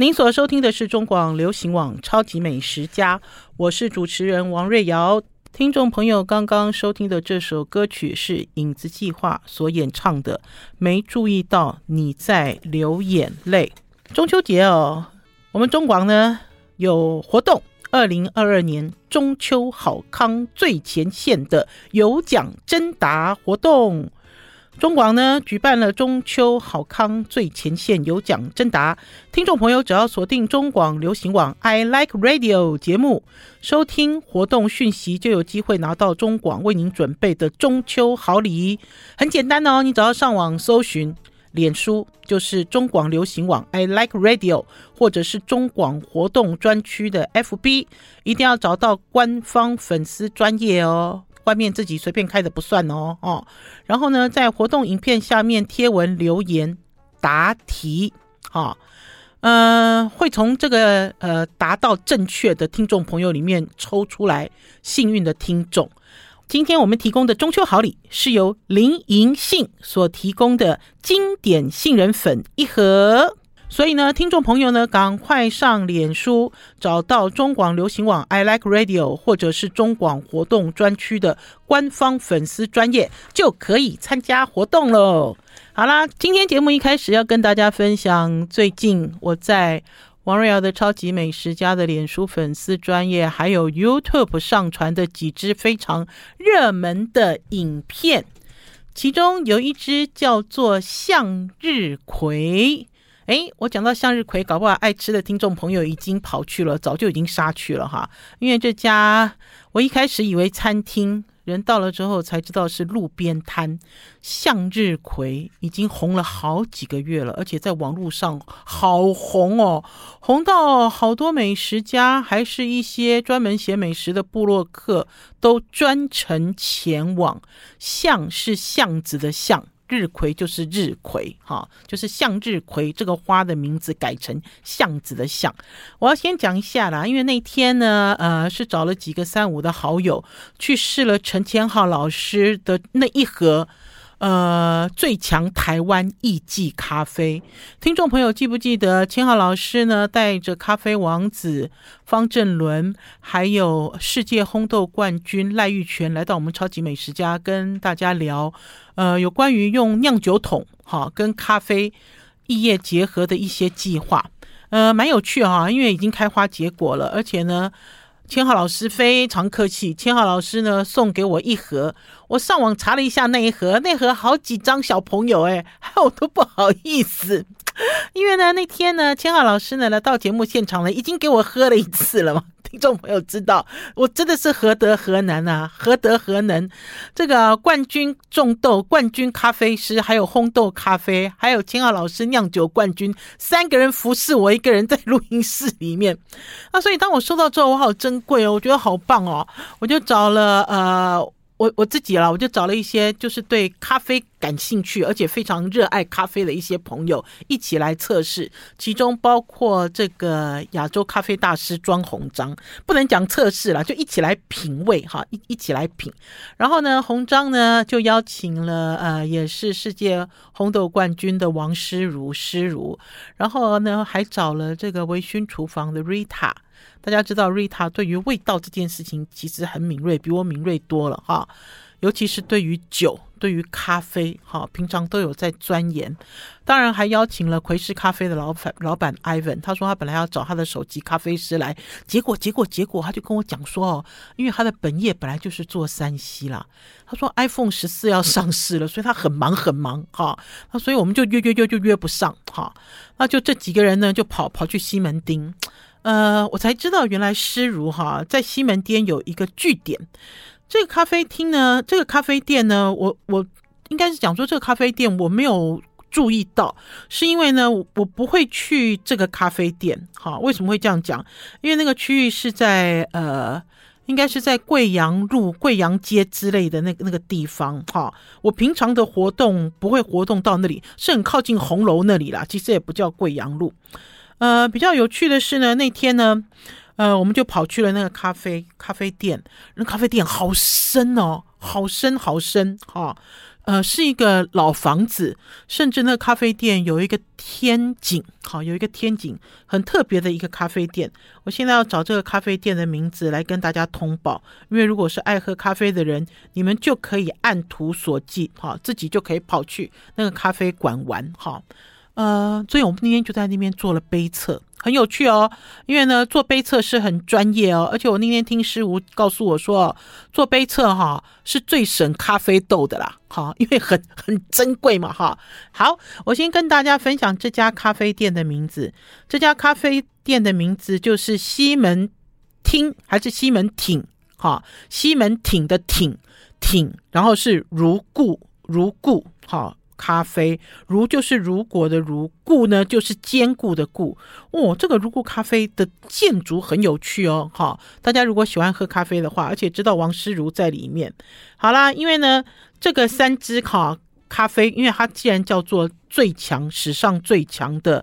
您所收听的是中广流行网《超级美食家》，我是主持人王瑞瑶。听众朋友，刚刚收听的这首歌曲是影子计划所演唱的《没注意到你在流眼泪》。中秋节哦，我们中广呢有活动，二零二二年中秋好康最前线的有奖征答活动。中广呢举办了中秋好康最前线有奖征答，听众朋友只要锁定中广流行网 I Like Radio 节目，收听活动讯息，就有机会拿到中广为您准备的中秋好礼。很简单哦，你只要上网搜寻脸书，就是中广流行网 I Like Radio，或者是中广活动专区的 FB，一定要找到官方粉丝专页哦。外面自己随便开的不算哦哦，然后呢，在活动影片下面贴文留言答题，哈、哦，呃，会从这个呃达到正确的听众朋友里面抽出来幸运的听众。今天我们提供的中秋好礼是由林银杏所提供的经典杏仁粉一盒。所以呢，听众朋友呢，赶快上脸书找到中广流行网 I Like Radio，或者是中广活动专区的官方粉丝专页，就可以参加活动喽。好啦，今天节目一开始要跟大家分享，最近我在王瑞瑶的超级美食家的脸书粉丝专业，还有 YouTube 上传的几支非常热门的影片，其中有一支叫做向日葵。哎，我讲到向日葵，搞不好爱吃的听众朋友已经跑去了，早就已经杀去了哈。因为这家我一开始以为餐厅，人到了之后才知道是路边摊。向日葵已经红了好几个月了，而且在网络上好红哦，红到好多美食家，还是一些专门写美食的部落客都专程前往。巷是巷子的巷。日葵就是日葵，哈，就是向日葵这个花的名字改成巷子的巷。我要先讲一下啦，因为那天呢，呃，是找了几个三五的好友去试了陈千浩老师的那一盒。呃，最强台湾艺妓咖啡，听众朋友记不记得千浩老师呢？带着咖啡王子方正伦，还有世界烘豆冠军赖玉泉来到我们超级美食家，跟大家聊，呃，有关于用酿酒桶哈跟咖啡异业结合的一些计划，呃，蛮有趣哈，因为已经开花结果了，而且呢。千浩老师非常客气，千浩老师呢送给我一盒，我上网查了一下那一盒，那盒好几张小朋友哎，我都不好意思，因为呢那天呢千浩老师呢来到节目现场呢，已经给我喝了一次了嘛。听众朋友知道，我真的是何德何能啊？何德何能？这个冠军种豆、冠军咖啡师，还有烘豆咖啡，还有千浩老师酿酒冠军，三个人服侍我一个人在录音室里面 啊！所以当我收到之后，我好珍贵哦，我觉得好棒哦，我就找了呃。我我自己啦，我就找了一些就是对咖啡感兴趣，而且非常热爱咖啡的一些朋友一起来测试，其中包括这个亚洲咖啡大师庄鸿章，不能讲测试啦，就一起来品味哈，一一起来品。然后呢，鸿章呢就邀请了呃，也是世界红豆冠军的王诗如诗如，然后呢还找了这个微醺厨房的 Rita。大家知道瑞塔对于味道这件事情其实很敏锐，比我敏锐多了哈。尤其是对于酒、对于咖啡，哈，平常都有在钻研。当然还邀请了葵式咖啡的老板老板 Ivan，他说他本来要找他的首席咖啡师来，结果结果结果他就跟我讲说哦，因为他的本业本来就是做 3C 啦，他说 iPhone 十四要上市了，所以他很忙很忙哈。那所以我们就约约约就约不上哈。那就这几个人呢，就跑跑去西门町。呃，我才知道原来诗如哈在西门町有一个据点。这个咖啡厅呢，这个咖啡店呢，我我应该是讲说这个咖啡店我没有注意到，是因为呢，我不会去这个咖啡店。哈，为什么会这样讲？因为那个区域是在呃，应该是在贵阳路、贵阳街之类的那个那个地方。哈，我平常的活动不会活动到那里，是很靠近红楼那里啦。其实也不叫贵阳路。呃，比较有趣的是呢，那天呢，呃，我们就跑去了那个咖啡咖啡店，那咖啡店好深哦，好深好深哈，呃，是一个老房子，甚至那个咖啡店有一个天井，好，有一个天井，很特别的一个咖啡店。我现在要找这个咖啡店的名字来跟大家通报，因为如果是爱喝咖啡的人，你们就可以按图索骥，哈，自己就可以跑去那个咖啡馆玩，哈。呃，所以我们那天就在那边做了杯测，很有趣哦。因为呢，做杯测是很专业哦，而且我那天听师傅告诉我说，做杯测哈是最省咖啡豆的啦，哈，因为很很珍贵嘛，哈。好，我先跟大家分享这家咖啡店的名字。这家咖啡店的名字就是西门町还是西门町？哈，西门町的町町，然后是如故如故，哈。咖啡如就是如果的如，固呢就是坚固的固。哦，这个如故咖啡的建筑很有趣哦，哈，大家如果喜欢喝咖啡的话，而且知道王诗如在里面，好啦，因为呢这个三支咖咖啡，因为它既然叫做最强史上最强的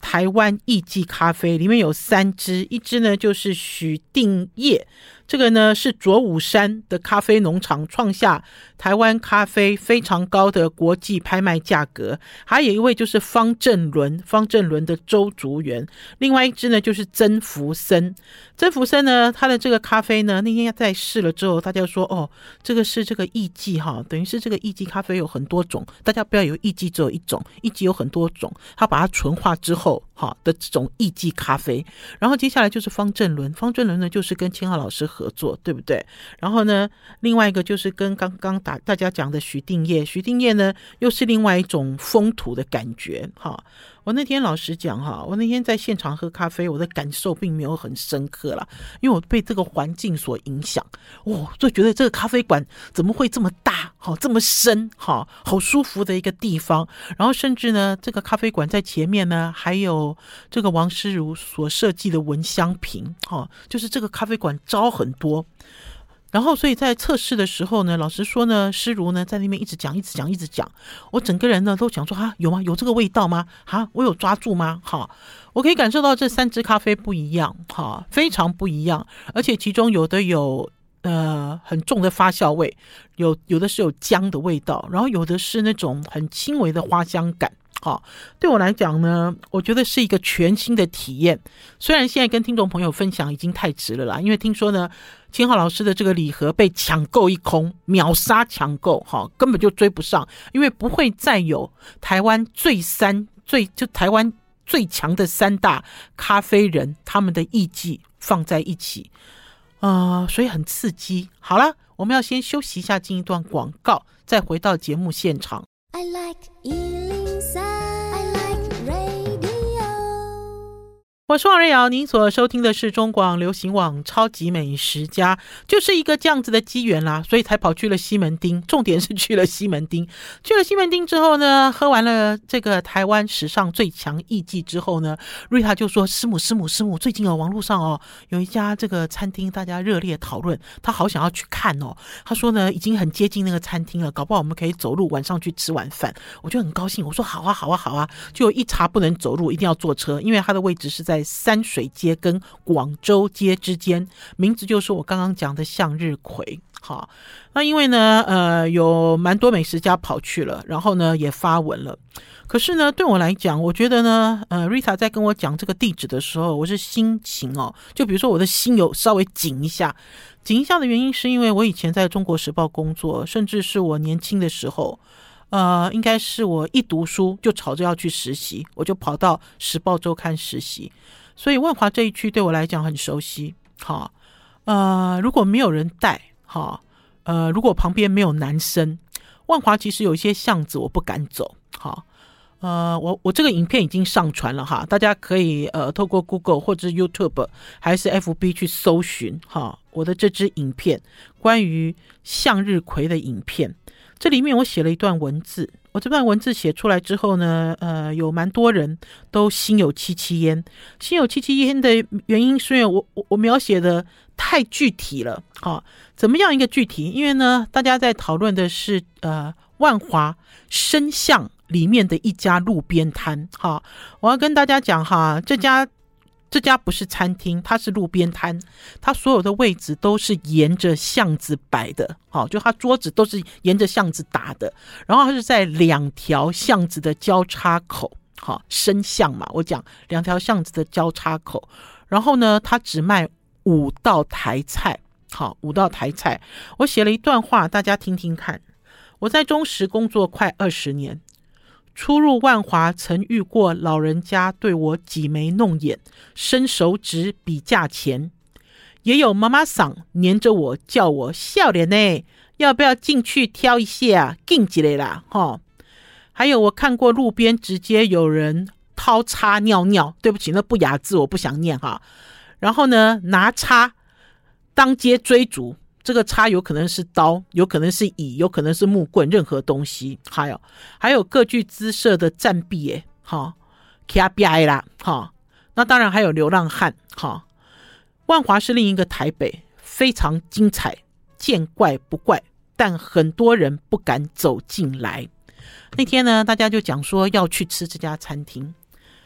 台湾艺妓咖啡，里面有三支，一支呢就是许定业。这个呢是卓武山的咖啡农场创下台湾咖啡非常高的国际拍卖价格，还有一位就是方正伦，方正伦的周竹园，另外一支呢就是曾福森，曾福森呢他的这个咖啡呢那天在试了之后，大家说哦，这个是这个艺妓哈，等于是这个艺妓咖啡有很多种，大家不要以为艺妓只有一种，艺妓有很多种，他把它纯化之后哈的这种艺妓咖啡，然后接下来就是方正伦，方正伦呢就是跟千浩老师合作，对不对？然后呢，另外一个就是跟刚刚大大家讲的徐定业，徐定业呢又是另外一种风土的感觉。哈，我那天老实讲哈，我那天在现场喝咖啡，我的感受并没有很深刻啦，因为我被这个环境所影响。哦，就觉得这个咖啡馆怎么会这么大？好，这么深？哈，好舒服的一个地方。然后甚至呢，这个咖啡馆在前面呢，还有这个王诗如所设计的闻香瓶。哈，就是这个咖啡馆招很多，然后所以在测试的时候呢，老实说呢，诗如呢在那边一直讲，一直讲，一直讲，我整个人呢都想说啊，有吗？有这个味道吗？哈，我有抓住吗？哈，我可以感受到这三支咖啡不一样，哈，非常不一样，而且其中有的有呃很重的发酵味，有有的是有姜的味道，然后有的是那种很轻微的花香感。好，对我来讲呢，我觉得是一个全新的体验。虽然现在跟听众朋友分享已经太值了啦，因为听说呢，千浩老师的这个礼盒被抢购一空，秒杀抢购，哈，根本就追不上，因为不会再有台湾最三最就台湾最强的三大咖啡人他们的艺伎放在一起啊，所以很刺激。好了，我们要先休息一下，进一段广告，再回到节目现场。I like eating Sound. 我是王瑞瑶，您所收听的是中广流行网《超级美食家》，就是一个这样子的机缘啦，所以才跑去了西门町。重点是去了西门町，去了西门町之后呢，喝完了这个台湾史上最强艺妓之后呢，瑞塔就说：“师母，师母，师母，最近哦，网络上哦，有一家这个餐厅，大家热烈讨论，他好想要去看哦。他说呢，已经很接近那个餐厅了，搞不好我们可以走路晚上去吃晚饭。我就很高兴，我说好啊，好啊，好啊，就一查不能走路，一定要坐车，因为他的位置是在。山水街跟广州街之间，名字就是我刚刚讲的向日葵。好，那因为呢，呃，有蛮多美食家跑去了，然后呢也发文了。可是呢，对我来讲，我觉得呢，呃，Rita 在跟我讲这个地址的时候，我是心情哦，就比如说我的心有稍微紧一下，紧一下的原因是因为我以前在中国时报工作，甚至是我年轻的时候。呃，应该是我一读书就吵着要去实习，我就跑到《时报周刊》实习，所以万华这一区对我来讲很熟悉。好，呃，如果没有人带，哈，呃，如果旁边没有男生，万华其实有一些巷子我不敢走。好，呃，我我这个影片已经上传了哈，大家可以呃透过 Google 或者 YouTube 还是 FB 去搜寻哈，我的这支影片关于向日葵的影片。这里面我写了一段文字，我这段文字写出来之后呢，呃，有蛮多人都心有戚戚焉。心有戚戚焉的原因是因为我我我描写的太具体了，好，怎么样一个具体？因为呢，大家在讨论的是呃万华深巷里面的一家路边摊，好，我要跟大家讲哈，这家这家不是餐厅，它是路边摊，它所有的位置都是沿着巷子摆的，好，就它桌子都是沿着巷子打的，然后它是在两条巷子的交叉口，好，深巷嘛，我讲两条巷子的交叉口，然后呢，它只卖五道台菜，好，五道台菜，我写了一段话，大家听听看，我在中食工作快二十年。初入万华，曾遇过老人家对我挤眉弄眼、伸手指比价钱，也有妈妈桑黏着我叫我笑脸呢，要不要进去挑一下？进几类啦，哈。还有我看过路边直接有人掏叉尿尿，对不起，那不雅字我不想念哈。然后呢，拿叉当街追逐。这个叉有可能是刀，有可能是椅，有可能是木棍，任何东西。还有还有各具姿色的战币，哎，哈，K R B I 啦，哈，那当然还有流浪汉，哈。万华是另一个台北，非常精彩，见怪不怪，但很多人不敢走进来。那天呢，大家就讲说要去吃这家餐厅。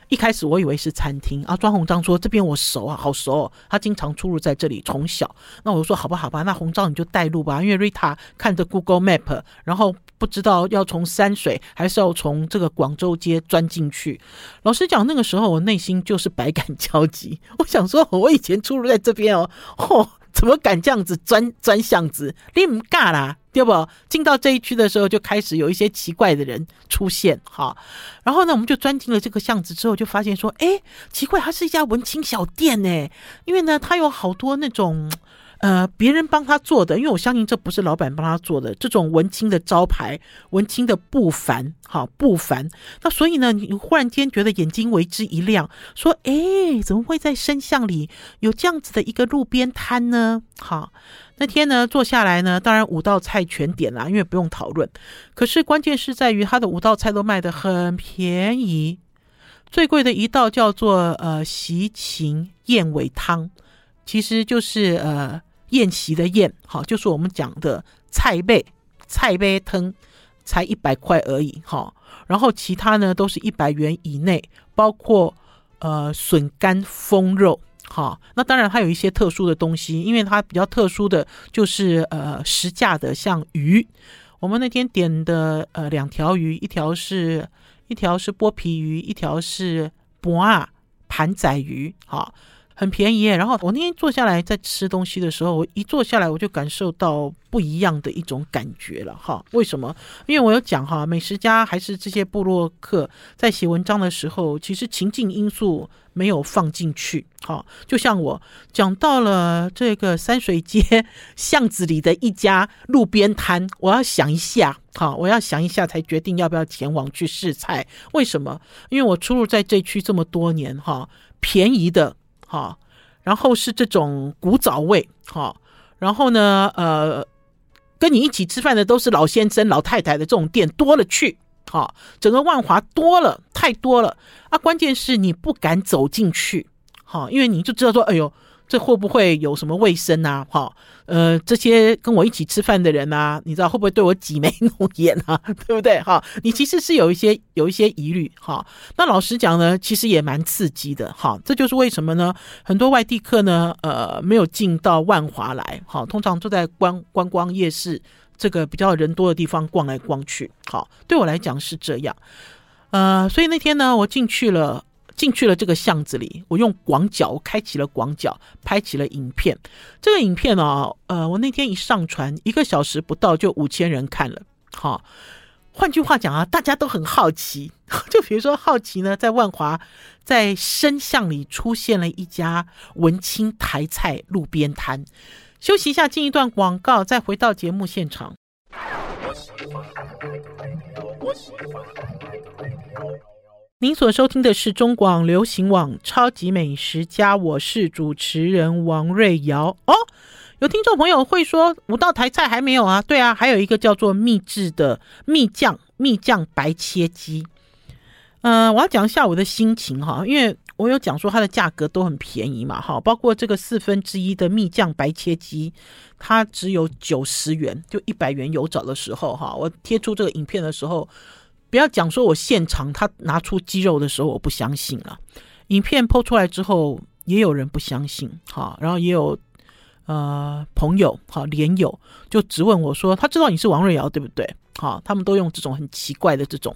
一开始我以为是餐厅啊，庄鸿章说这边我熟啊，好熟哦，他经常出入在这里，从小。那我就说好吧，好吧，那红章你就带路吧，因为瑞塔看着 Google Map，然后不知道要从山水还是要从这个广州街钻进去。老实讲，那个时候我内心就是百感交集。我想说，我以前出入在这边哦，嚯，怎么敢这样子钻钻巷子？你唔尬啦！对不？进到这一区的时候，就开始有一些奇怪的人出现，哈。然后呢，我们就钻进了这个巷子之后，就发现说，哎，奇怪，它是一家文青小店呢。因为呢，它有好多那种。呃，别人帮他做的，因为我相信这不是老板帮他做的。这种文青的招牌，文青的不凡，哈不凡。那所以呢，你忽然间觉得眼睛为之一亮，说：“哎，怎么会在深巷里有这样子的一个路边摊呢？”好，那天呢，坐下来呢，当然五道菜全点了，因为不用讨论。可是关键是在于他的五道菜都卖得很便宜，最贵的一道叫做呃席芹燕尾汤，其实就是呃。宴席的宴，好，就是我们讲的菜贝菜贝汤，才一百块而已，哈。然后其他呢都是一百元以内，包括呃笋干风肉，哈。那当然还有一些特殊的东西，因为它比较特殊的就是呃实价的，像鱼。我们那天点的呃两条鱼，一条是一条是剥皮鱼，一条是博啊盘仔鱼，哈。很便宜，然后我那天坐下来在吃东西的时候，我一坐下来我就感受到不一样的一种感觉了哈。为什么？因为我有讲哈，美食家还是这些部落客在写文章的时候，其实情境因素没有放进去。哈，就像我讲到了这个山水街巷子里的一家路边摊，我要想一下，哈，我要想一下才决定要不要前往去试菜。为什么？因为我出入在这区这么多年，哈，便宜的。好，然后是这种古早味，好，然后呢，呃，跟你一起吃饭的都是老先生、老太太的这种店多了去，好，整个万华多了，太多了啊！关键是你不敢走进去，好，因为你就知道说，哎呦。这会不会有什么卫生啊？哈，呃，这些跟我一起吃饭的人啊，你知道会不会对我挤眉弄眼啊？对不对？哈，你其实是有一些有一些疑虑哈。那老实讲呢，其实也蛮刺激的哈。这就是为什么呢？很多外地客呢，呃，没有进到万华来，哈，通常都在观观光夜市这个比较人多的地方逛来逛去。好，对我来讲是这样。呃，所以那天呢，我进去了。进去了这个巷子里，我用广角，开启了广角，拍起了影片。这个影片啊，呃，我那天一上传，一个小时不到就五千人看了。好，换句话讲啊，大家都很好奇。就比如说好奇呢，在万华，在深巷里出现了一家文青台菜路边摊。休息一下，进一段广告，再回到节目现场。您所收听的是中广流行网《超级美食家》，我是主持人王瑞瑶。哦，有听众朋友会说五道台菜还没有啊？对啊，还有一个叫做秘制的蜜酱蜜酱白切鸡。嗯、我要讲一下我的心情哈，因为我有讲说它的价格都很便宜嘛，哈，包括这个四分之一的蜜酱白切鸡，它只有九十元，就一百元有找的时候哈，我贴出这个影片的时候。不要讲说，我现场他拿出肌肉的时候，我不相信了。影片抛出来之后，也有人不相信，哈，然后也有呃朋友，哈，连友就质问我说，他知道你是王瑞瑶对不对？好，他们都用这种很奇怪的这种，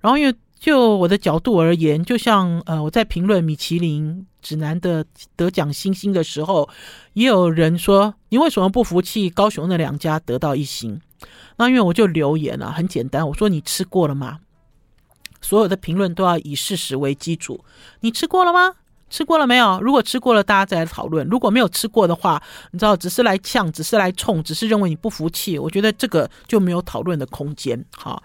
然后因为就我的角度而言，就像呃我在评论米其林指南的得奖星星的时候，也有人说你为什么不服气？高雄那两家得到一星，那因为我就留言了，很简单，我说你吃过了吗？所有的评论都要以事实为基础。你吃过了吗？吃过了没有？如果吃过了，大家再来讨论；如果没有吃过的话，你知道，只是来呛，只是来冲，只是认为你不服气，我觉得这个就没有讨论的空间。好，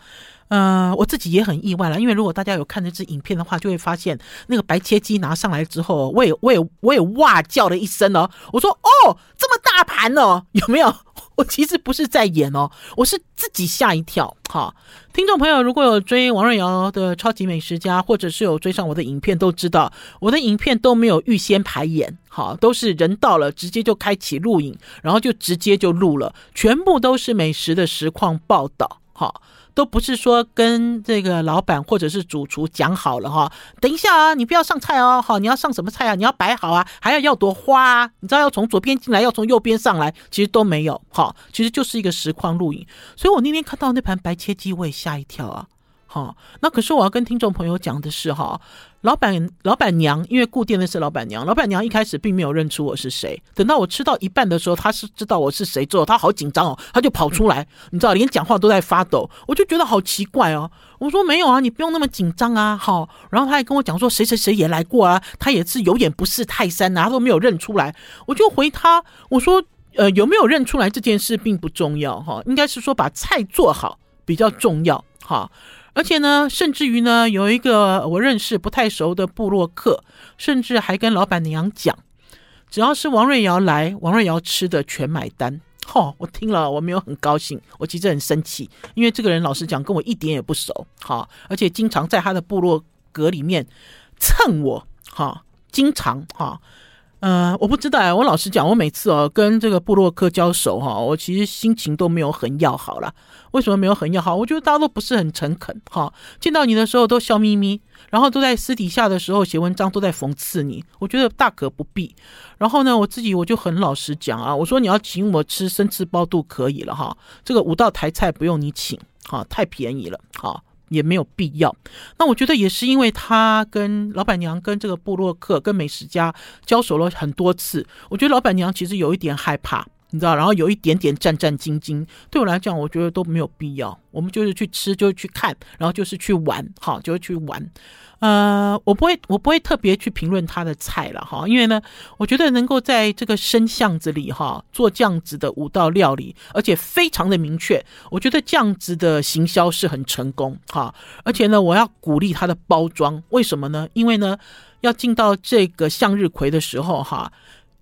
呃，我自己也很意外了，因为如果大家有看这支影片的话，就会发现那个白切鸡拿上来之后，我也我也我也哇叫了一声哦，我说哦，这么大盘哦，有没有？我其实不是在演哦，我是自己吓一跳。哈，听众朋友，如果有追王瑞瑶的超级美食家，或者是有追上我的影片，都知道我的影片都没有预先排演，好，都是人到了直接就开启录影，然后就直接就录了，全部都是美食的实况报道，好。都不是说跟这个老板或者是主厨讲好了哈，等一下啊，你不要上菜哦，好，你要上什么菜啊？你要摆好啊，还要要朵花啊，你知道要从左边进来，要从右边上来，其实都没有，好，其实就是一个实况录影。所以我那天看到那盘白切鸡，我也吓一跳啊。好，那可是我要跟听众朋友讲的是哈，老板老板娘，因为顾店的是老板娘，老板娘一开始并没有认出我是谁。等到我吃到一半的时候，她是知道我是谁之后，她好紧张哦，她就跑出来，你知道，连讲话都在发抖，我就觉得好奇怪哦。我说没有啊，你不用那么紧张啊。好，然后他还跟我讲说谁谁谁也来过啊，他也是有眼不识泰山啊，他都没有认出来。我就回他，我说呃有没有认出来这件事并不重要哈，应该是说把菜做好比较重要哈。而且呢，甚至于呢，有一个我认识不太熟的部落客，甚至还跟老板娘讲，只要是王瑞瑶来，王瑞瑶吃的全买单。哦，我听了我没有很高兴，我其实很生气，因为这个人老实讲跟我一点也不熟，好，而且经常在他的部落格里面蹭我，哈，经常哈。呃，我不知道啊。我老实讲，我每次哦跟这个布洛克交手哈，我其实心情都没有很要好了。为什么没有很要好？我觉得大家都不是很诚恳哈。见到你的时候都笑眯眯，然后都在私底下的时候写文章都在讽刺你。我觉得大可不必。然后呢，我自己我就很老实讲啊，我说你要请我吃生吃包肚可以了哈，这个五道台菜不用你请哈，太便宜了哈。也没有必要。那我觉得也是因为他跟老板娘、跟这个布洛克、跟美食家交手了很多次，我觉得老板娘其实有一点害怕，你知道，然后有一点点战战兢兢。对我来讲，我觉得都没有必要。我们就是去吃，就是去看，然后就是去玩，好，就是去玩。呃，我不会，我不会特别去评论他的菜了哈，因为呢，我觉得能够在这个深巷子里哈做这样子的五道料理，而且非常的明确，我觉得这样子的行销是很成功哈。而且呢，我要鼓励他的包装，为什么呢？因为呢，要进到这个向日葵的时候哈，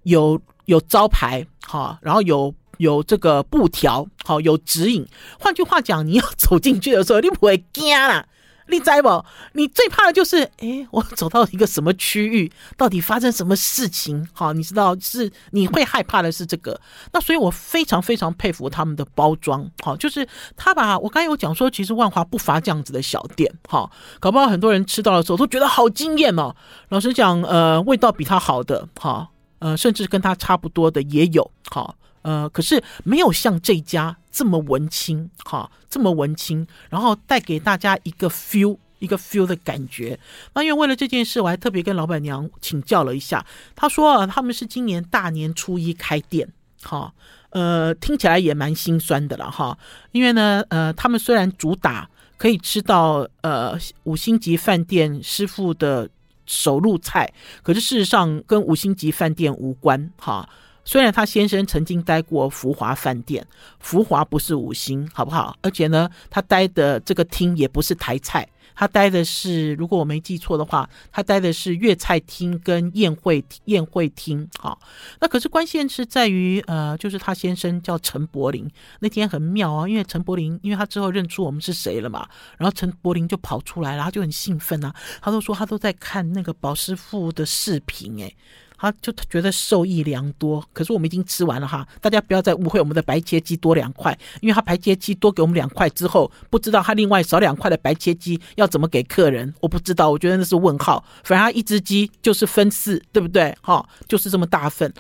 有有招牌哈，然后有有这个布条好，有指引。换句话讲，你要走进去的时候，你不会惊啦。你知不？你最怕的就是，哎，我走到一个什么区域，到底发生什么事情？好，你知道是你会害怕的是这个。那所以我非常非常佩服他们的包装，好，就是他把我刚才有讲说，其实万华不乏这样子的小店，好，搞不好很多人吃到的时候都觉得好惊艳哦。老实讲，呃，味道比他好的，哈，呃，甚至跟他差不多的也有，好。呃，可是没有像这家这么文青哈，这么文青，然后带给大家一个 feel，一个 feel 的感觉。那因为为了这件事，我还特别跟老板娘请教了一下，她说啊，他们是今年大年初一开店，哈，呃，听起来也蛮心酸的了哈。因为呢，呃，他们虽然主打可以吃到呃五星级饭店师傅的手入菜，可是事实上跟五星级饭店无关哈。虽然他先生曾经待过福华饭店，福华不是五星，好不好？而且呢，他待的这个厅也不是台菜，他待的是，如果我没记错的话，他待的是粤菜厅跟宴会宴会厅。好，那可是关键是在于，呃，就是他先生叫陈柏霖，那天很妙啊，因为陈柏霖，因为他之后认出我们是谁了嘛，然后陈柏霖就跑出来然后就很兴奋啊，他都说他都在看那个宝师傅的视频，诶。他就觉得受益良多。可是我们已经吃完了哈，大家不要再误会我们的白切鸡多两块，因为他白切鸡多给我们两块之后，不知道他另外少两块的白切鸡要怎么给客人，我不知道，我觉得那是问号。反正他一只鸡就是分四，对不对？哈，就是这么大份。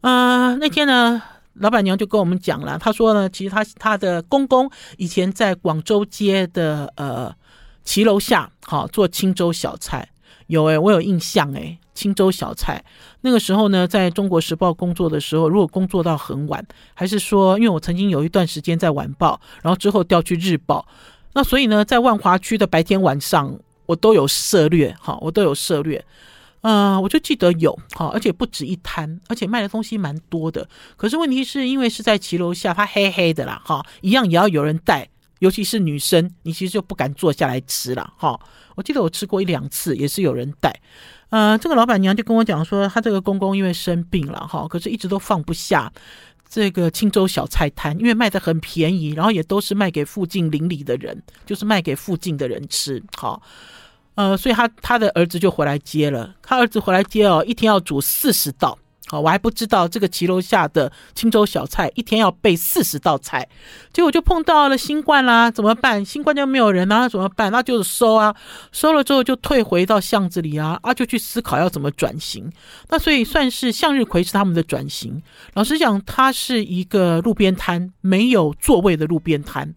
啊、呃，那天呢，老板娘就跟我们讲了，她说呢，其实她她的公公以前在广州街的呃骑楼下，好做清粥小菜。有哎、我有印象哎、青州小菜那个时候呢，在中国时报工作的时候，如果工作到很晚，还是说，因为我曾经有一段时间在晚报，然后之后调去日报，那所以呢，在万华区的白天晚上，我都有涉猎，哈，我都有涉猎，呃，我就记得有，哈，而且不止一摊，而且卖的东西蛮多的。可是问题是因为是在骑楼下，它黑黑的啦，哈，一样也要有人带。尤其是女生，你其实就不敢坐下来吃了哈。我记得我吃过一两次，也是有人带。呃，这个老板娘就跟我讲说，她这个公公因为生病了哈，可是一直都放不下这个青州小菜摊，因为卖的很便宜，然后也都是卖给附近邻里的人，就是卖给附近的人吃。好，呃，所以他他的儿子就回来接了，他儿子回来接哦，一天要煮四十道。好，我还不知道这个骑楼下的青州小菜一天要备四十道菜，结果就碰到了新冠啦，怎么办？新冠就没有人啊，怎么办？那就是收啊，收了之后就退回到巷子里啊，啊，就去思考要怎么转型。那所以算是向日葵是他们的转型。老实讲，它是一个路边摊，没有座位的路边摊。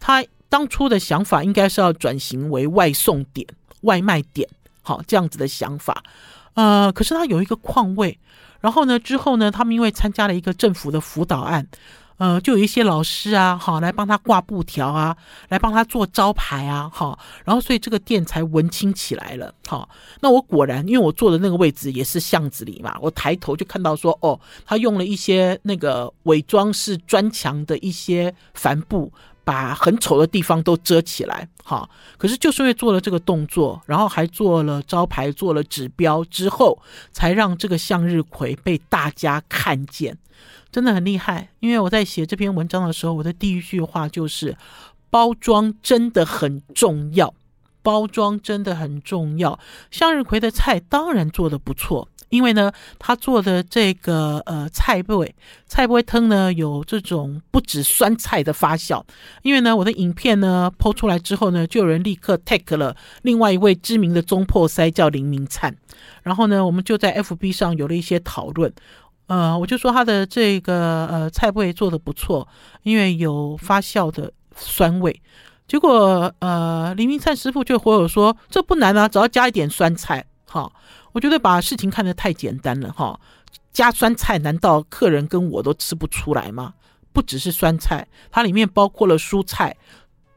他当初的想法应该是要转型为外送点、外卖点，好，这样子的想法。呃，可是他有一个况位。然后呢，之后呢，他们因为参加了一个政府的辅导案，呃，就有一些老师啊，好来帮他挂布条啊，来帮他做招牌啊，好，然后所以这个店才文青起来了，好，那我果然，因为我坐的那个位置也是巷子里嘛，我抬头就看到说，哦，他用了一些那个伪装是砖墙的一些帆布。把很丑的地方都遮起来，哈。可是就是因为做了这个动作，然后还做了招牌、做了指标之后，才让这个向日葵被大家看见，真的很厉害。因为我在写这篇文章的时候，我的第一句话就是：包装真的很重要，包装真的很重要。向日葵的菜当然做得不错。因为呢，他做的这个呃菜味菜味汤呢，有这种不止酸菜的发酵。因为呢，我的影片呢 PO 出来之后呢，就有人立刻 tag 了另外一位知名的中破塞叫林明灿，然后呢，我们就在 FB 上有了一些讨论。呃，我就说他的这个呃菜味做的不错，因为有发酵的酸味。结果呃，林明灿师傅就回我说，这不难啊，只要加一点酸菜，好。我觉得把事情看得太简单了哈，加酸菜难道客人跟我都吃不出来吗？不只是酸菜，它里面包括了蔬菜，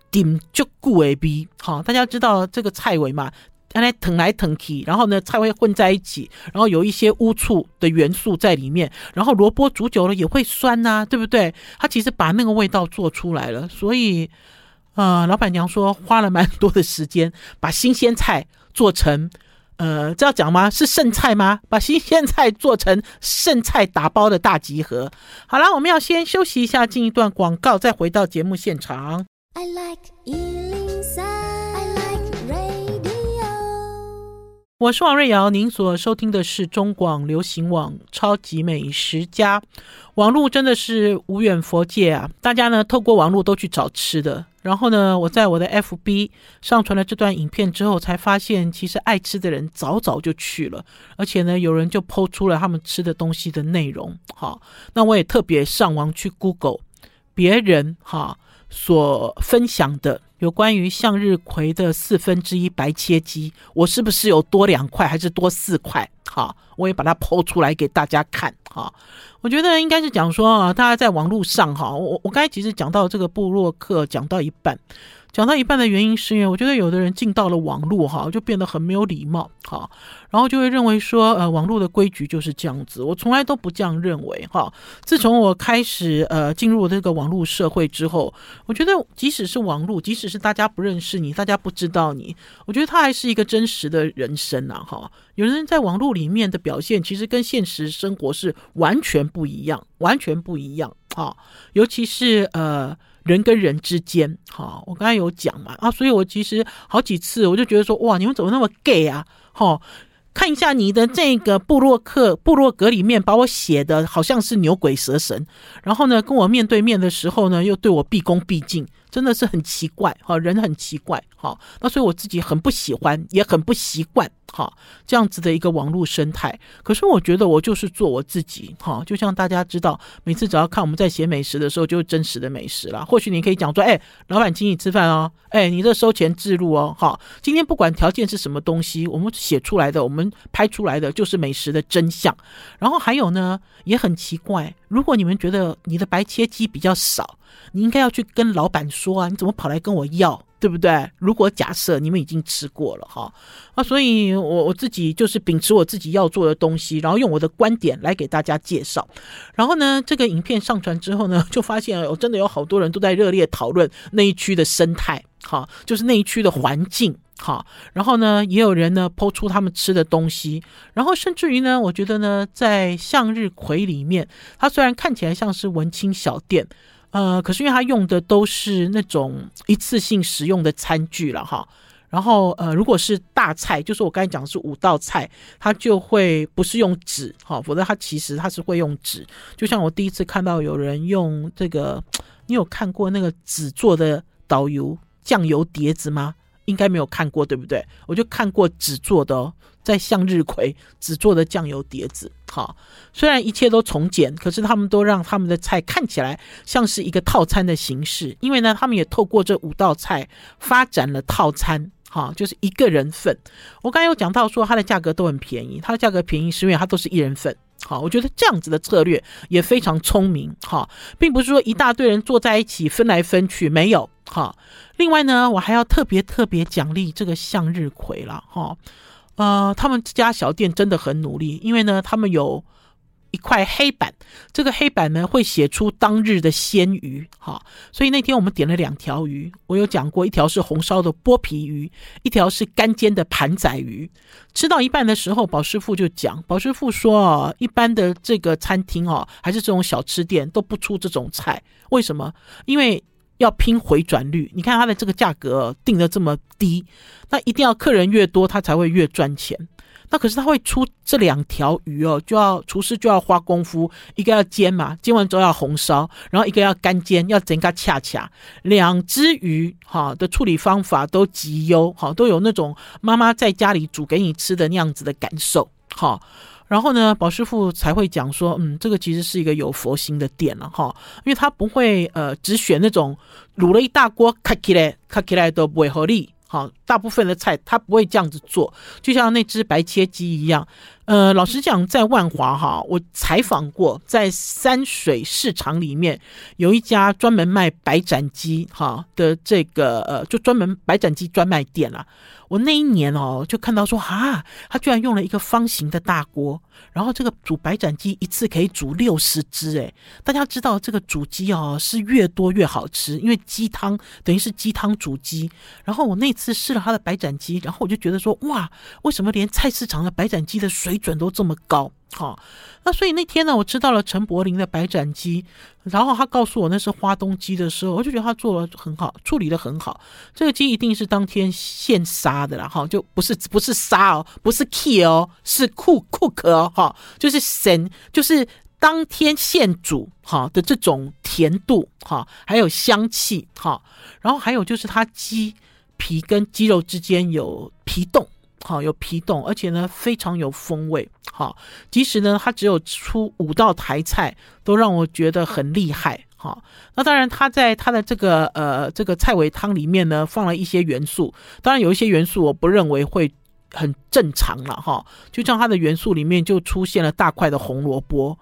顶就固 A B 好，大家知道这个菜尾嘛，原来腾来腾去，然后呢菜会混在一起，然后有一些污醋的元素在里面，然后萝卜煮久了也会酸呐、啊，对不对？它其实把那个味道做出来了，所以呃，老板娘说花了蛮多的时间把新鲜菜做成。呃，这要讲吗？是剩菜吗？把新鲜菜做成剩菜打包的大集合。好了，我们要先休息一下，进一段广告，再回到节目现场。I like 我是王瑞瑶，您所收听的是中广流行网《超级美食家》。网络真的是无远弗届啊！大家呢透过网络都去找吃的。然后呢，我在我的 FB 上传了这段影片之后，才发现其实爱吃的人早早就去了，而且呢，有人就 PO 出了他们吃的东西的内容。好，那我也特别上网去 Google 别人哈所分享的。有关于向日葵的四分之一白切鸡，我是不是有多两块还是多四块？好，我也把它剖出来给大家看。哈，我觉得应该是讲说啊，大家在网络上哈，我我刚才其实讲到这个布洛克讲到一半。讲到一半的原因是因为我觉得有的人进到了网络哈，就变得很没有礼貌哈，然后就会认为说呃网络的规矩就是这样子，我从来都不这样认为哈。自从我开始呃进入这个网络社会之后，我觉得即使是网络，即使是大家不认识你，大家不知道你，我觉得它还是一个真实的人生呐哈。有人在网络里面的表现，其实跟现实生活是完全不一样，完全不一样啊，尤其是呃。人跟人之间，哈，我刚才有讲嘛，啊，所以我其实好几次我就觉得说，哇，你们怎么那么 gay 啊？哈，看一下你的这个部落客部落格里面把我写的好像是牛鬼蛇神，然后呢，跟我面对面的时候呢，又对我毕恭毕敬。真的是很奇怪哈，人很奇怪哈，那所以我自己很不喜欢，也很不习惯哈这样子的一个网络生态。可是我觉得我就是做我自己哈，就像大家知道，每次只要看我们在写美食的时候，就是真实的美食啦。或许你可以讲说，哎，老板请你吃饭哦，哎，你这收钱置入哦，哈，今天不管条件是什么东西，我们写出来的，我们拍出来的就是美食的真相。然后还有呢，也很奇怪，如果你们觉得你的白切鸡比较少。你应该要去跟老板说啊，你怎么跑来跟我要，对不对？如果假设你们已经吃过了哈啊，所以我我自己就是秉持我自己要做的东西，然后用我的观点来给大家介绍。然后呢，这个影片上传之后呢，就发现我真的有好多人都在热烈讨论那一区的生态，哈，就是那一区的环境，哈。然后呢，也有人呢抛出他们吃的东西，然后甚至于呢，我觉得呢，在向日葵里面，它虽然看起来像是文青小店。呃，可是因为他用的都是那种一次性使用的餐具了哈，然后呃，如果是大菜，就是我刚才讲的是五道菜，他就会不是用纸哈，否则他其实他是会用纸。就像我第一次看到有人用这个，你有看过那个纸做的导游酱油碟子吗？应该没有看过，对不对？我就看过纸做的哦，在向日葵只做的酱油碟子。好，虽然一切都从简，可是他们都让他们的菜看起来像是一个套餐的形式。因为呢，他们也透过这五道菜发展了套餐，哈，就是一个人份。我刚才有讲到说，它的价格都很便宜，它的价格便宜是因为它都是一人份。好，我觉得这样子的策略也非常聪明。哈，并不是说一大堆人坐在一起分来分去，没有。哈。另外呢，我还要特别特别奖励这个向日葵了哈，呃，他们这家小店真的很努力，因为呢，他们有一块黑板，这个黑板呢会写出当日的鲜鱼哈，所以那天我们点了两条鱼，我有讲过，一条是红烧的剥皮鱼，一条是干煎的盘仔鱼。吃到一半的时候，宝师傅就讲，宝师傅说啊，一般的这个餐厅哦，还是这种小吃店都不出这种菜，为什么？因为。要拼回转率，你看它的这个价格定得这么低，那一定要客人越多，它才会越赚钱。那可是他会出这两条鱼哦，就要厨师就要花功夫，一个要煎嘛，煎完之后要红烧，然后一个要干煎，要整个恰恰。两只鱼哈的处理方法都极优，哈都有那种妈妈在家里煮给你吃的那样子的感受，哈。然后呢，宝师傅才会讲说，嗯，这个其实是一个有佛心的店了哈，因为他不会呃只选那种卤了一大锅卡起来卡起来都不会合理，好，大部分的菜他不会这样子做，就像那只白切鸡一样。呃，老实讲，在万华哈，我采访过，在山水市场里面有一家专门卖白斩鸡哈的这个呃，就专门白斩鸡专卖店啦。我那一年哦，就看到说啊，他居然用了一个方形的大锅，然后这个煮白斩鸡一次可以煮六十只诶，大家知道这个煮鸡哦是越多越好吃，因为鸡汤等于是鸡汤煮鸡。然后我那次试了他的白斩鸡，然后我就觉得说哇，为什么连菜市场的白斩鸡的水准都这么高？好，那所以那天呢，我吃到了陈柏霖的白斩鸡，然后他告诉我那是花东鸡的时候，我就觉得他做的很好，处理的很好。这个鸡一定是当天现杀的啦，哈，就不是不是杀哦，不是 kill 哦，是 cook cook 哦，哈，就是神，就是当天现煮哈的这种甜度哈，还有香气哈，然后还有就是它鸡皮跟鸡肉之间有皮冻。好，有皮冻，而且呢非常有风味。好，即使呢它只有出五道台菜，都让我觉得很厉害。好，那当然它在它的这个呃这个菜尾汤里面呢放了一些元素，当然有一些元素我不认为会很正常了哈。就像它的元素里面就出现了大块的红萝卜，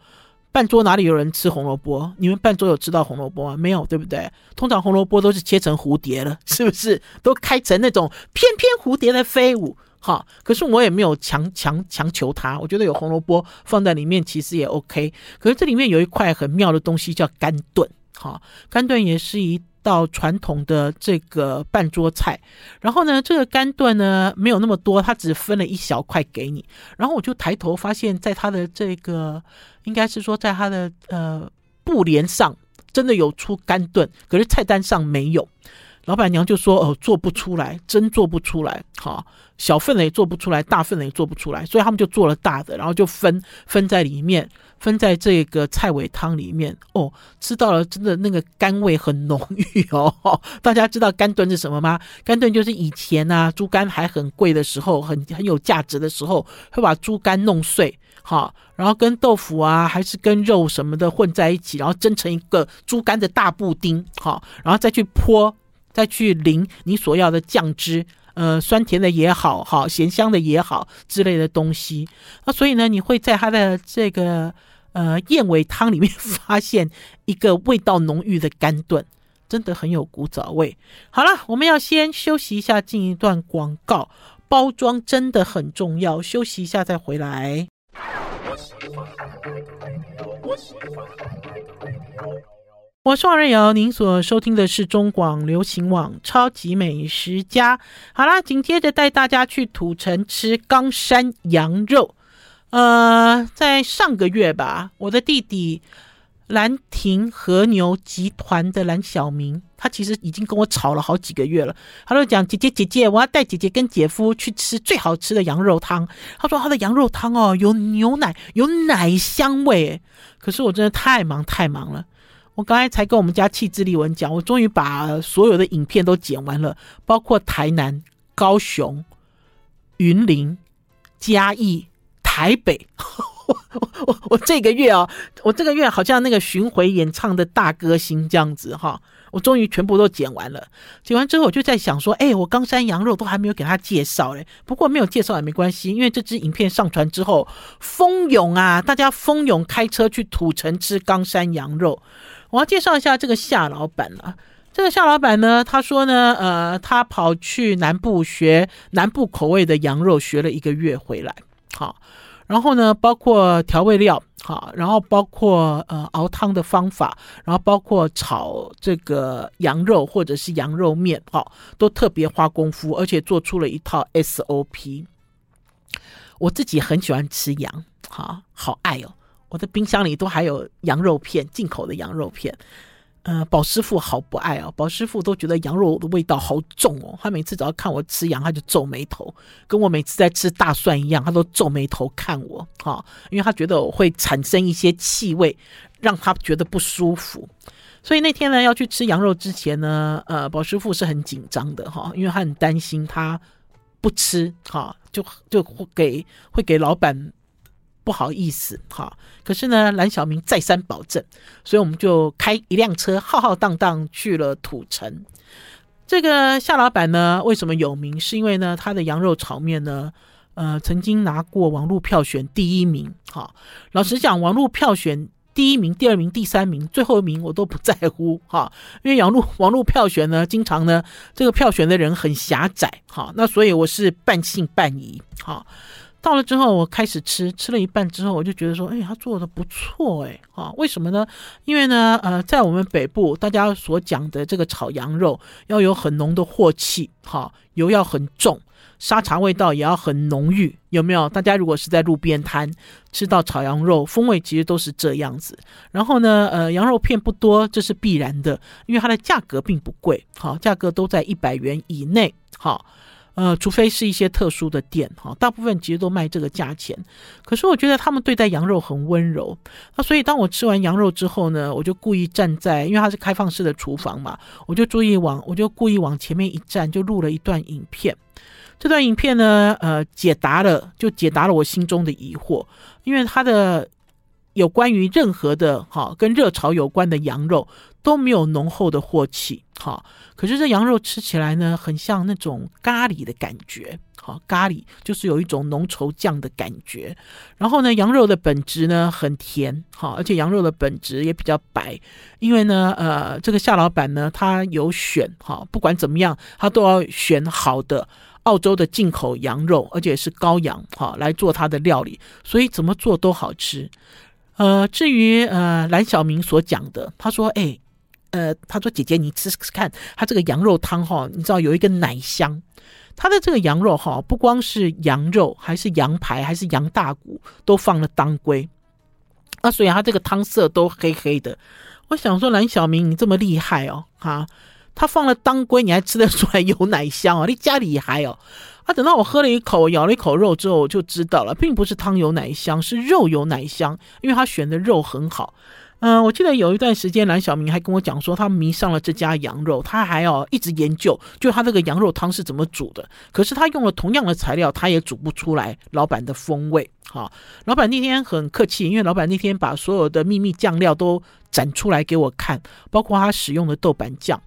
半桌哪里有人吃红萝卜？你们半桌有吃到红萝卜吗？没有，对不对？通常红萝卜都是切成蝴蝶了，是不是？都开成那种翩翩蝴蝶的飞舞。好，可是我也没有强强强求他，我觉得有红萝卜放在里面其实也 OK。可是这里面有一块很妙的东西叫干炖，好，干炖也是一道传统的这个半桌菜。然后呢，这个干炖呢没有那么多，它只分了一小块给你。然后我就抬头发现，在它的这个应该是说在它的呃布帘上真的有出干炖，可是菜单上没有。老板娘就说：“哦，做不出来，真做不出来。好，小份的也做不出来，大份的也做不出来，所以他们就做了大的，然后就分分在里面，分在这个菜尾汤里面。哦，吃到了，真的那个甘味很浓郁哦。大家知道肝炖是什么吗？肝炖就是以前、啊，猪肝还很贵的时候，很很有价值的时候，会把猪肝弄碎，好，然后跟豆腐啊，还是跟肉什么的混在一起，然后蒸成一个猪肝的大布丁，好，然后再去泼。”再去淋你所要的酱汁，呃，酸甜的也好，好咸香的也好之类的东西。那所以呢，你会在它的这个呃燕尾汤里面发现一个味道浓郁的干炖，真的很有古早味。好了，我们要先休息一下，进一段广告。包装真的很重要，休息一下再回来。我是王瑞瑶，您所收听的是中广流行网《超级美食家》。好啦，紧接着带大家去土城吃冈山羊肉。呃，在上个月吧，我的弟弟兰亭和牛集团的蓝小明，他其实已经跟我吵了好几个月了。他就讲：“姐姐姐姐，我要带姐姐跟姐夫去吃最好吃的羊肉汤。”他说：“他的羊肉汤哦，有牛奶，有奶香味。”可是我真的太忙太忙了。我刚才才跟我们家气质丽文讲，我终于把所有的影片都剪完了，包括台南、高雄、云林、嘉义、台北。我 我我这个月啊，我这个月好像那个巡回演唱的大歌星这样子哈，我终于全部都剪完了。剪完之后，我就在想说，哎，我冈山羊肉都还没有给他介绍嘞。不过没有介绍也没关系，因为这支影片上传之后，蜂拥啊，大家蜂拥开车去土城吃冈山羊肉。我要介绍一下这个夏老板了。这个夏老板呢，他说呢，呃，他跑去南部学南部口味的羊肉，学了一个月回来，好，然后呢，包括调味料，好，然后包括呃熬汤的方法，然后包括炒这个羊肉或者是羊肉面，好，都特别花功夫，而且做出了一套 SOP。我自己很喜欢吃羊，好好爱哦。我的冰箱里都还有羊肉片，进口的羊肉片。呃，宝师傅好不爱哦，宝师傅都觉得羊肉的味道好重哦。他每次只要看我吃羊，他就皱眉头，跟我每次在吃大蒜一样，他都皱眉头看我，哈、因为他觉得我会产生一些气味，让他觉得不舒服。所以那天呢，要去吃羊肉之前呢，呃，宝师傅是很紧张的哈、因为他很担心他不吃，哈、就就会给会给老板。不好意思，哈，可是呢，蓝小明再三保证，所以我们就开一辆车，浩浩荡荡去了土城。这个夏老板呢，为什么有名？是因为呢，他的羊肉炒面呢，呃，曾经拿过网络票选第一名。哈，老实讲，网络票选第一名、第二名、第三名、最后一名我都不在乎，哈，因为网络网络票选呢，经常呢，这个票选的人很狭窄，哈，那所以我是半信半疑，哈。到了之后，我开始吃，吃了一半之后，我就觉得说，哎，他做的不错，哎，啊，为什么呢？因为呢，呃，在我们北部，大家所讲的这个炒羊肉要有很浓的镬气，哈，油要很重，沙茶味道也要很浓郁，有没有？大家如果是在路边摊吃到炒羊肉，风味其实都是这样子。然后呢，呃，羊肉片不多，这是必然的，因为它的价格并不贵，好，价格都在一百元以内，好。呃，除非是一些特殊的店哈，大部分其实都卖这个价钱。可是我觉得他们对待羊肉很温柔，那所以当我吃完羊肉之后呢，我就故意站在，因为它是开放式的厨房嘛，我就注意往，我就故意往前面一站，就录了一段影片。这段影片呢，呃，解答了，就解答了我心中的疑惑，因为它的有关于任何的哈跟热潮有关的羊肉都没有浓厚的镬气。好，可是这羊肉吃起来呢，很像那种咖喱的感觉。好，咖喱就是有一种浓稠酱的感觉。然后呢，羊肉的本质呢很甜，好，而且羊肉的本质也比较白。因为呢，呃，这个夏老板呢，他有选，好，不管怎么样，他都要选好的澳洲的进口羊肉，而且是羔羊，好，来做他的料理，所以怎么做都好吃。呃，至于呃蓝小明所讲的，他说，哎。呃，他说：“姐姐，你吃吃看，他这个羊肉汤哈，你知道有一个奶香。他的这个羊肉哈，不光是羊肉，还是羊排，还是羊大骨，都放了当归。啊，所以他这个汤色都黑黑的。我想说，蓝小明你这么厉害哦，哈。”他放了当归，你还吃得出来有奶香哦？你家里还有？啊，等到我喝了一口，咬了一口肉之后，我就知道了，并不是汤有奶香，是肉有奶香，因为他选的肉很好。嗯、我记得有一段时间，蓝晓明还跟我讲说，他迷上了这家羊肉，他还要一直研究，就他这个羊肉汤是怎么煮的。可是他用了同样的材料，他也煮不出来老板的风味。好，老板那天很客气，因为老板那天把所有的秘密酱料都展出来给我看，包括他使用的豆瓣酱。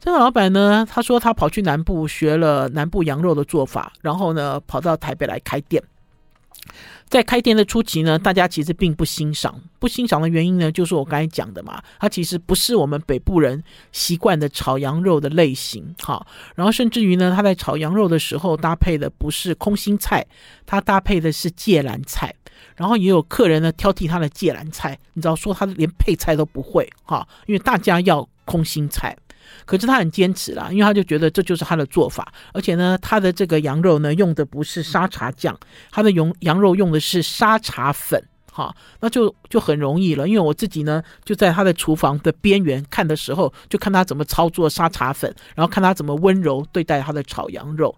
这个老板呢，他说他跑去南部学了南部羊肉的做法，然后呢，跑到台北来开店。在开店的初期呢，大家其实并不欣赏，不欣赏的原因呢，就是我刚才讲的嘛，它其实不是我们北部人习惯的炒羊肉的类型，哈，然后甚至于呢，他在炒羊肉的时候搭配的不是空心菜，他搭配的是芥蓝菜，然后也有客人呢挑剔他的芥蓝菜，你知道说他连配菜都不会，哈，因为大家要空心菜。可是他很坚持啦，因为他就觉得这就是他的做法，而且呢，他的这个羊肉呢用的不是沙茶酱，他的羊羊肉用的是沙茶粉，哈，那就就很容易了。因为我自己呢就在他的厨房的边缘看的时候，就看他怎么操作沙茶粉，然后看他怎么温柔对待他的炒羊肉，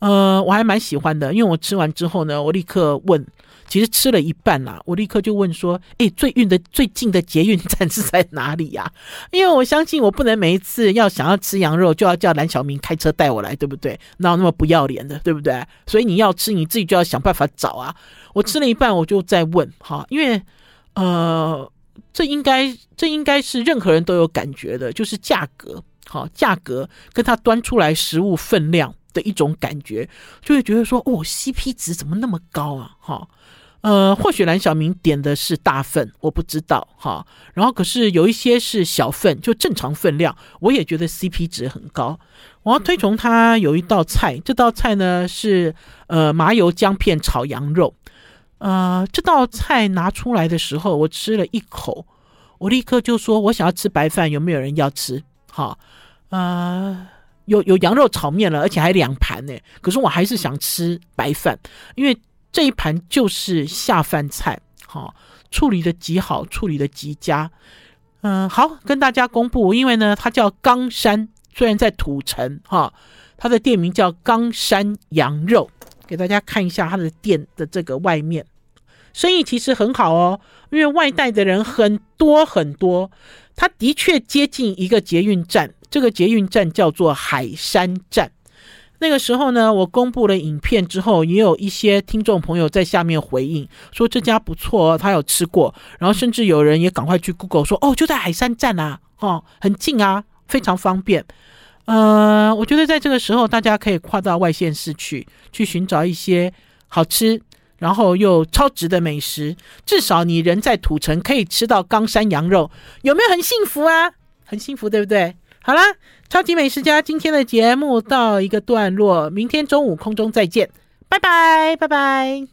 呃，我还蛮喜欢的。因为我吃完之后呢，我立刻问。其实吃了一半啦，我立刻就问说：“诶，最运的最近的捷运站 是在哪里呀？”因为我相信我不能每一次要想要吃羊肉就要叫蓝晓明开车带我来，对不对？哪有那么不要脸的，对不对？所以你要吃你自己就要想办法找啊。我吃了一半，我就在问哈，因为呃，这应该这应该是任何人都有感觉的，就是价格好，价格跟他端出来食物分量的一种感觉，就会觉得说哦，CP 值怎么那么高啊？哈。呃，或许蓝晓明点的是大份，我不知道哈。然后可是有一些是小份，就正常分量，我也觉得 CP 值很高。我要推崇他有一道菜，这道菜呢是呃麻油姜片炒羊肉。呃，这道菜拿出来的时候，我吃了一口，我立刻就说我想要吃白饭，有没有人要吃？好，呃，有有羊肉炒面了，而且还两盘呢。可是我还是想吃白饭，因为。这一盘就是下饭菜，好，处理的极好，处理的极佳。嗯，好，跟大家公布，因为呢，它叫冈山，虽然在土城，哈，它的店名叫冈山羊肉，给大家看一下它的店的这个外面，生意其实很好哦，因为外带的人很多很多，它的确接近一个捷运站，这个捷运站叫做海山站。那个时候呢，我公布了影片之后，也有一些听众朋友在下面回应说这家不错，他有吃过，然后甚至有人也赶快去 Google 说哦，就在海山站啊，哦，很近啊，非常方便。呃，我觉得在这个时候，大家可以跨到外县市去，去寻找一些好吃，然后又超值的美食。至少你人在土城可以吃到冈山羊肉，有没有很幸福啊？很幸福，对不对？好啦，超级美食家今天的节目到一个段落，明天中午空中再见，拜拜，拜拜。